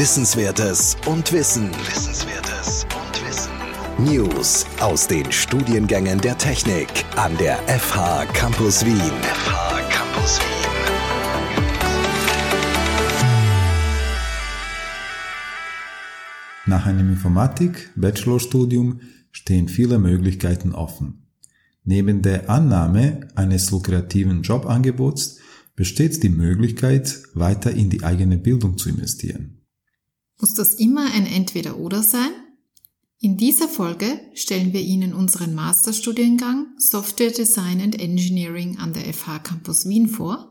Wissenswertes und Wissen. Wissenswertes und Wissen. News aus den Studiengängen der Technik an der FH Campus Wien. FH Campus Wien. Nach einem Informatik-Bachelorstudium stehen viele Möglichkeiten offen. Neben der Annahme eines lukrativen Jobangebots besteht die Möglichkeit, weiter in die eigene Bildung zu investieren. Muss das immer ein Entweder-Oder sein? In dieser Folge stellen wir Ihnen unseren Masterstudiengang Software Design and Engineering an der FH Campus Wien vor,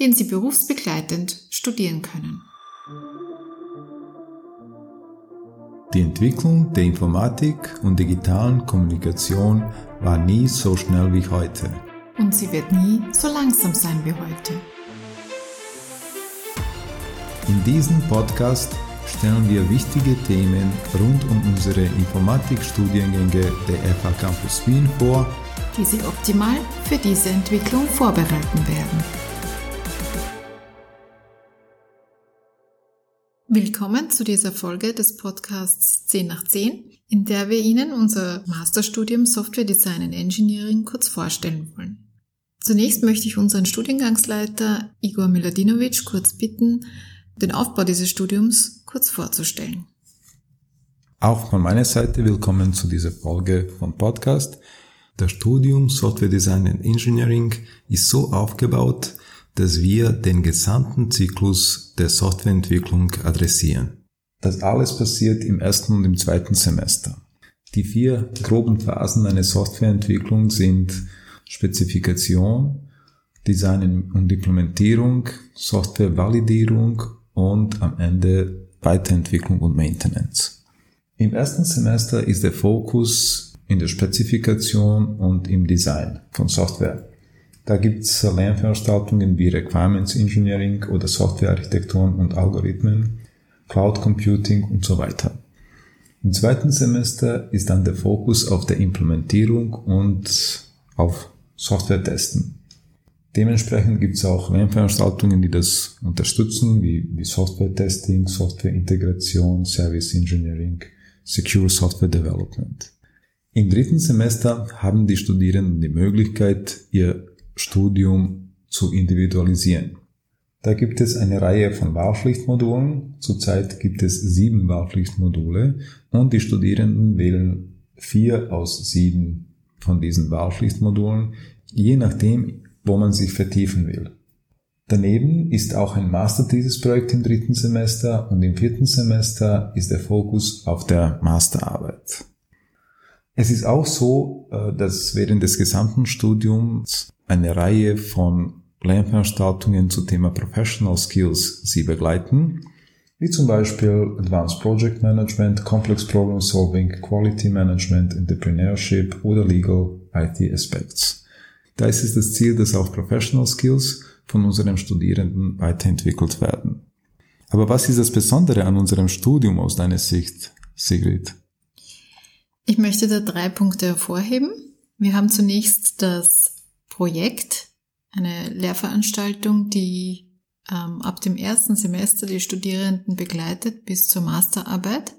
den Sie berufsbegleitend studieren können. Die Entwicklung der Informatik und digitalen Kommunikation war nie so schnell wie heute und sie wird nie so langsam sein wie heute. In diesem Podcast stellen wir wichtige Themen rund um unsere Informatikstudiengänge der FH Campus Wien vor, die Sie optimal für diese Entwicklung vorbereiten werden. Willkommen zu dieser Folge des Podcasts 10 nach 10, in der wir Ihnen unser Masterstudium Software Design and Engineering kurz vorstellen wollen. Zunächst möchte ich unseren Studiengangsleiter Igor Miladinovic kurz bitten, den Aufbau dieses Studiums kurz vorzustellen. Auch von meiner Seite willkommen zu dieser Folge von Podcast. Das Studium Software Design and Engineering ist so aufgebaut, dass wir den gesamten Zyklus der Softwareentwicklung adressieren. Das alles passiert im ersten und im zweiten Semester. Die vier groben Phasen einer Softwareentwicklung sind Spezifikation, Design und Implementierung, Softwarevalidierung und am Ende Weiterentwicklung und Maintenance. Im ersten Semester ist der Fokus in der Spezifikation und im Design von Software. Da gibt es Lernveranstaltungen wie Requirements Engineering oder Softwarearchitekturen und Algorithmen, Cloud Computing und so weiter. Im zweiten Semester ist dann der Fokus auf der Implementierung und auf Software testen. Dementsprechend gibt es auch Lernveranstaltungen, die das unterstützen, wie, wie Software-Testing, Software-Integration, Service Engineering, Secure Software Development. Im dritten Semester haben die Studierenden die Möglichkeit, ihr Studium zu individualisieren. Da gibt es eine Reihe von Wahlpflichtmodulen. Zurzeit gibt es sieben Wahlpflichtmodule und die Studierenden wählen vier aus sieben von diesen Wahlpflichtmodulen, je nachdem, wo man sich vertiefen will. Daneben ist auch ein Masterthesis-Projekt im dritten Semester und im vierten Semester ist der Fokus auf der Masterarbeit. Es ist auch so, äh, dass während des gesamten Studiums eine Reihe von Lernveranstaltungen zu Thema Professional Skills Sie begleiten wie zum Beispiel Advanced Project Management, Complex Problem Solving, Quality Management, Entrepreneurship oder Legal IT Aspects. Da ist es das Ziel, dass auch Professional Skills von unseren Studierenden weiterentwickelt werden. Aber was ist das Besondere an unserem Studium aus deiner Sicht, Sigrid? Ich möchte da drei Punkte hervorheben. Wir haben zunächst das Projekt, eine Lehrveranstaltung, die ähm, ab dem ersten Semester die Studierenden begleitet bis zur Masterarbeit.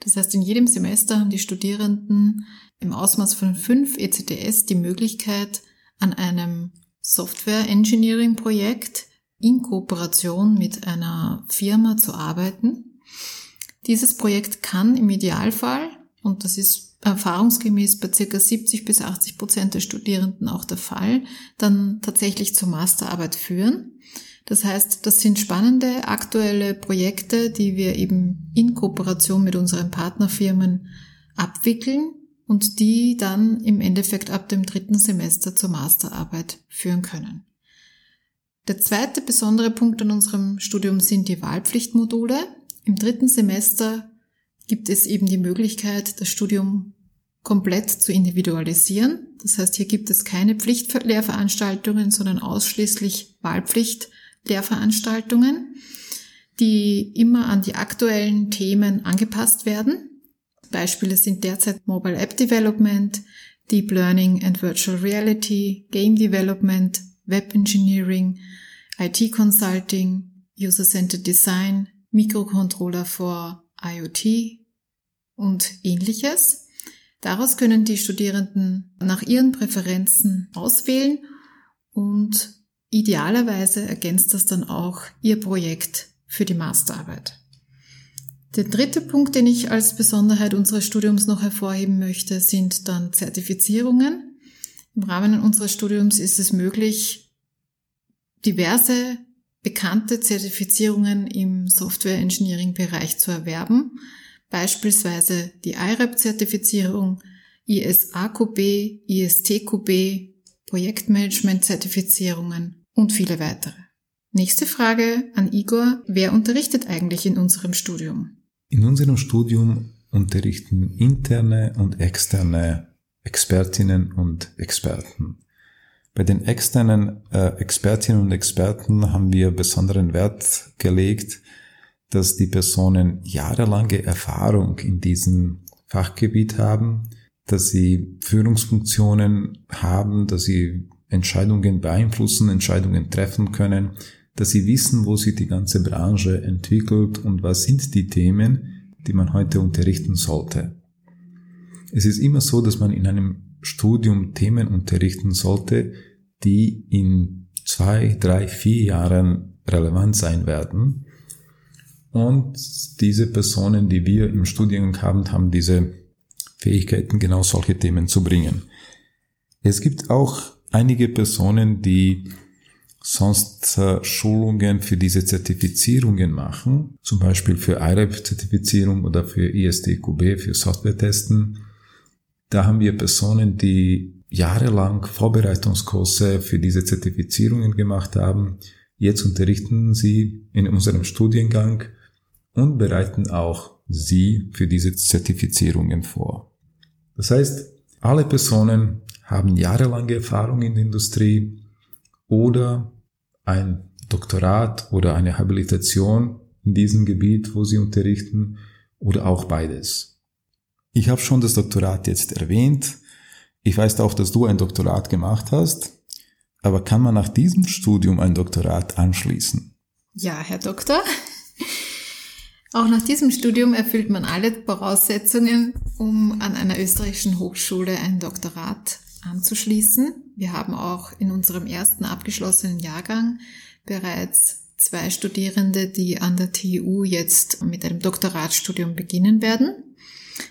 Das heißt, in jedem Semester haben die Studierenden im Ausmaß von fünf ECTS die Möglichkeit, an einem Software Engineering Projekt in Kooperation mit einer Firma zu arbeiten. Dieses Projekt kann im Idealfall, und das ist erfahrungsgemäß bei circa 70 bis 80 Prozent der Studierenden auch der Fall, dann tatsächlich zur Masterarbeit führen. Das heißt, das sind spannende aktuelle Projekte, die wir eben in Kooperation mit unseren Partnerfirmen abwickeln und die dann im Endeffekt ab dem dritten Semester zur Masterarbeit führen können. Der zweite besondere Punkt an unserem Studium sind die Wahlpflichtmodule. Im dritten Semester gibt es eben die Möglichkeit, das Studium komplett zu individualisieren. Das heißt, hier gibt es keine Pflichtlehrveranstaltungen, sondern ausschließlich Wahlpflicht Lehrveranstaltungen, die immer an die aktuellen Themen angepasst werden. Beispiele sind derzeit Mobile App Development, Deep Learning and Virtual Reality, Game Development, Web Engineering, IT Consulting, User-Centered Design, Mikrocontroller for IoT und ähnliches. Daraus können die Studierenden nach ihren Präferenzen auswählen und idealerweise ergänzt das dann auch ihr Projekt für die Masterarbeit. Der dritte Punkt, den ich als Besonderheit unseres Studiums noch hervorheben möchte, sind dann Zertifizierungen. Im Rahmen unseres Studiums ist es möglich, diverse bekannte Zertifizierungen im Software Engineering Bereich zu erwerben, beispielsweise die IRAP-Zertifizierung, ISAQB, ISTQB, Projektmanagement-Zertifizierungen und viele weitere. Nächste Frage an Igor. Wer unterrichtet eigentlich in unserem Studium? In unserem Studium unterrichten interne und externe Expertinnen und Experten. Bei den externen äh, Expertinnen und Experten haben wir besonderen Wert gelegt, dass die Personen jahrelange Erfahrung in diesem Fachgebiet haben, dass sie Führungsfunktionen haben, dass sie Entscheidungen beeinflussen, Entscheidungen treffen können, dass sie wissen, wo sich die ganze Branche entwickelt und was sind die Themen, die man heute unterrichten sollte. Es ist immer so, dass man in einem Studium Themen unterrichten sollte, die in zwei, drei, vier Jahren relevant sein werden. Und diese Personen, die wir im Studium haben, haben diese Fähigkeiten, genau solche Themen zu bringen. Es gibt auch einige Personen, die sonst äh, Schulungen für diese Zertifizierungen machen, zum Beispiel für IREP-Zertifizierung oder für ISTQB, für Software-Testen. Da haben wir Personen, die jahrelang Vorbereitungskurse für diese Zertifizierungen gemacht haben. Jetzt unterrichten sie in unserem Studiengang und bereiten auch sie für diese Zertifizierungen vor. Das heißt, alle Personen haben jahrelange Erfahrung in der Industrie, oder ein Doktorat oder eine Habilitation in diesem Gebiet, wo sie unterrichten, oder auch beides. Ich habe schon das Doktorat jetzt erwähnt. Ich weiß auch, dass du ein Doktorat gemacht hast. Aber kann man nach diesem Studium ein Doktorat anschließen? Ja, Herr Doktor. Auch nach diesem Studium erfüllt man alle Voraussetzungen, um an einer österreichischen Hochschule ein Doktorat anzuschließen. Wir haben auch in unserem ersten abgeschlossenen Jahrgang bereits zwei Studierende, die an der TU jetzt mit einem Doktoratstudium beginnen werden.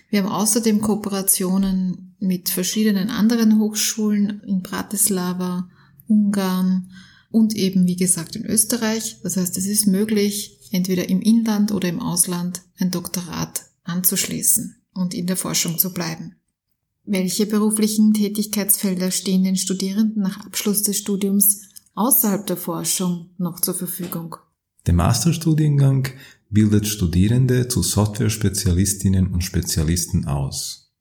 Wir haben außerdem Kooperationen mit verschiedenen anderen Hochschulen in Bratislava, Ungarn und eben, wie gesagt, in Österreich. Das heißt, es ist möglich, entweder im Inland oder im Ausland ein Doktorat anzuschließen und in der Forschung zu bleiben. Welche beruflichen Tätigkeitsfelder stehen den Studierenden nach Abschluss des Studiums außerhalb der Forschung noch zur Verfügung? Der Masterstudiengang bildet Studierende zu Software-Spezialistinnen und Spezialisten aus.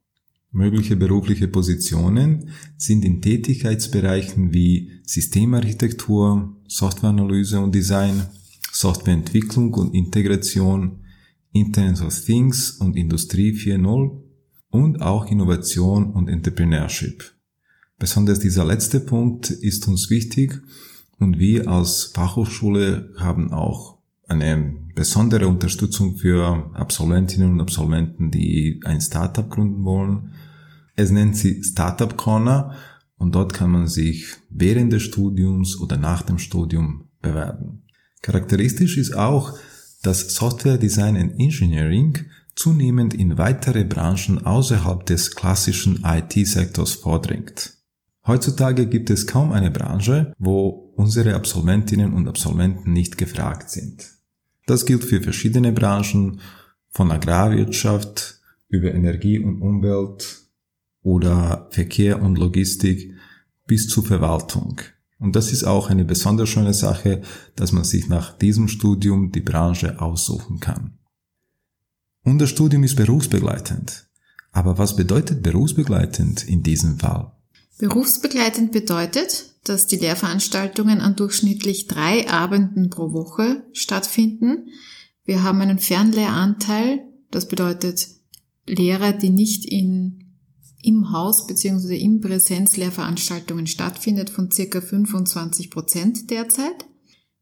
Mögliche berufliche Positionen sind in Tätigkeitsbereichen wie Systemarchitektur, Softwareanalyse und Design, Softwareentwicklung und Integration, Internet of Things und Industrie 4.0 und auch Innovation und Entrepreneurship. Besonders dieser letzte Punkt ist uns wichtig und wir als Fachhochschule haben auch eine besondere Unterstützung für Absolventinnen und Absolventen, die ein Startup gründen wollen. Es nennt sich Startup Corner und dort kann man sich während des Studiums oder nach dem Studium bewerben. Charakteristisch ist auch, dass Software Design and Engineering zunehmend in weitere Branchen außerhalb des klassischen IT-Sektors vordringt. Heutzutage gibt es kaum eine Branche, wo unsere Absolventinnen und Absolventen nicht gefragt sind. Das gilt für verschiedene Branchen, von Agrarwirtschaft über Energie und Umwelt oder Verkehr und Logistik bis zur Verwaltung. Und das ist auch eine besonders schöne Sache, dass man sich nach diesem Studium die Branche aussuchen kann. Und das Studium ist berufsbegleitend. Aber was bedeutet berufsbegleitend in diesem Fall? Berufsbegleitend bedeutet, dass die Lehrveranstaltungen an durchschnittlich drei Abenden pro Woche stattfinden. Wir haben einen Fernlehranteil, das bedeutet Lehrer, die nicht in, im Haus bzw. im Präsenzlehrveranstaltungen stattfindet, von circa 25 Prozent derzeit.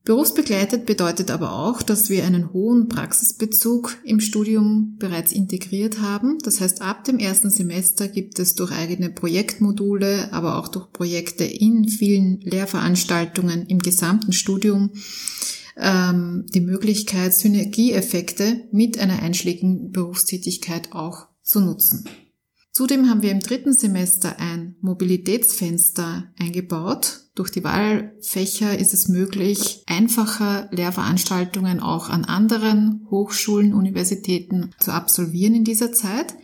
Berufsbegleitet bedeutet aber auch, dass wir einen hohen Praxisbezug im Studium bereits integriert haben. Das heißt, ab dem ersten Semester gibt es durch eigene Projektmodule, aber auch durch Projekte in vielen Lehrveranstaltungen im gesamten Studium ähm, die Möglichkeit, Synergieeffekte mit einer einschlägigen Berufstätigkeit auch zu nutzen. Zudem haben wir im dritten Semester ein Mobilitätsfenster eingebaut. Durch die Wahlfächer ist es möglich, einfacher Lehrveranstaltungen auch an anderen Hochschulen, Universitäten zu absolvieren in dieser Zeit.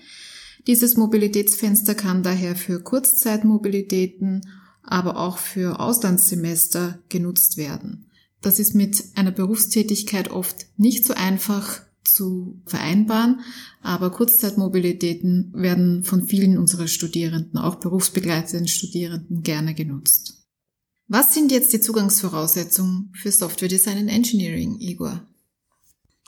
Dieses Mobilitätsfenster kann daher für Kurzzeitmobilitäten, aber auch für Auslandssemester genutzt werden. Das ist mit einer Berufstätigkeit oft nicht so einfach zu vereinbaren. Aber Kurzzeitmobilitäten werden von vielen unserer Studierenden, auch berufsbegleitenden Studierenden, gerne genutzt. Was sind jetzt die Zugangsvoraussetzungen für Software Design and Engineering, Igor?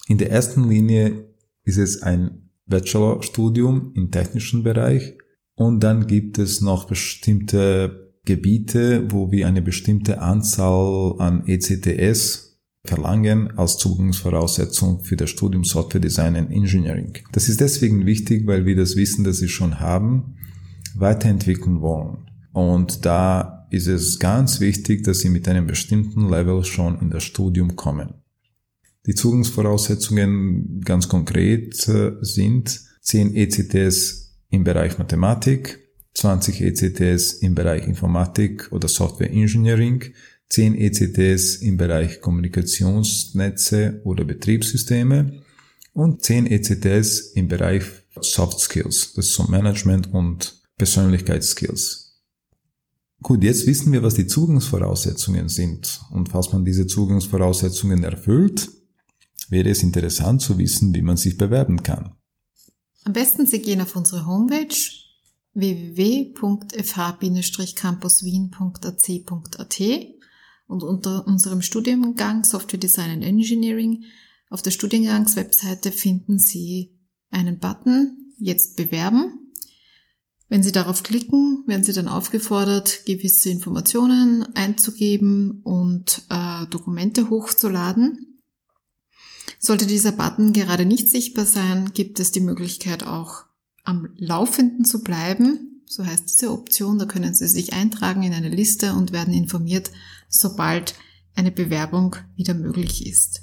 In der ersten Linie ist es ein Bachelorstudium im technischen Bereich und dann gibt es noch bestimmte Gebiete, wo wir eine bestimmte Anzahl an ECTS verlangen als Zugangsvoraussetzung für das Studium Software Design and Engineering. Das ist deswegen wichtig, weil wir das Wissen, das sie schon haben, weiterentwickeln wollen. Und da ist es ganz wichtig, dass sie mit einem bestimmten Level schon in das Studium kommen. Die Zugangsvoraussetzungen ganz konkret äh, sind 10 ECTS im Bereich Mathematik, 20 ECTS im Bereich Informatik oder Software Engineering, 10 ECTS im Bereich Kommunikationsnetze oder Betriebssysteme und 10 ECTS im Bereich Soft Skills, das ist so Management und Persönlichkeitsskills. Gut, jetzt wissen wir, was die Zugangsvoraussetzungen sind. Und falls man diese Zugangsvoraussetzungen erfüllt, wäre es interessant zu wissen, wie man sich bewerben kann. Am besten Sie gehen auf unsere Homepage www.fh-campuswien.ac.at und unter unserem Studiengang Software Design and Engineering auf der Studiengangswebseite finden Sie einen Button Jetzt bewerben. Wenn Sie darauf klicken, werden Sie dann aufgefordert, gewisse Informationen einzugeben und äh, Dokumente hochzuladen. Sollte dieser Button gerade nicht sichtbar sein, gibt es die Möglichkeit auch am Laufenden zu bleiben. So heißt diese Option. Da können Sie sich eintragen in eine Liste und werden informiert, sobald eine Bewerbung wieder möglich ist.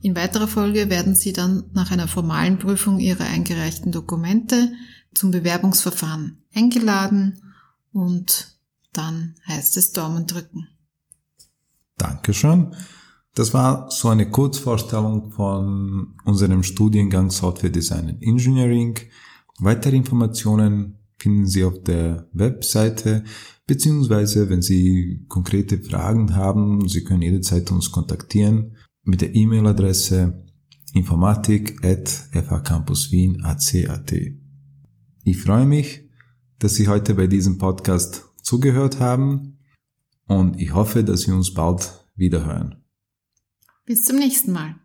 In weiterer Folge werden Sie dann nach einer formalen Prüfung Ihrer eingereichten Dokumente zum Bewerbungsverfahren eingeladen und dann heißt es Daumen drücken. Dankeschön. Das war so eine Kurzvorstellung von unserem Studiengang Software Design and Engineering. Weitere Informationen finden Sie auf der Webseite Beziehungsweise, wenn Sie konkrete Fragen haben, Sie können jederzeit uns kontaktieren mit der E-Mail-Adresse informatik.fhcampuswien.ac.at. Ich freue mich, dass Sie heute bei diesem Podcast zugehört haben und ich hoffe, dass wir uns bald wiederhören. Bis zum nächsten Mal.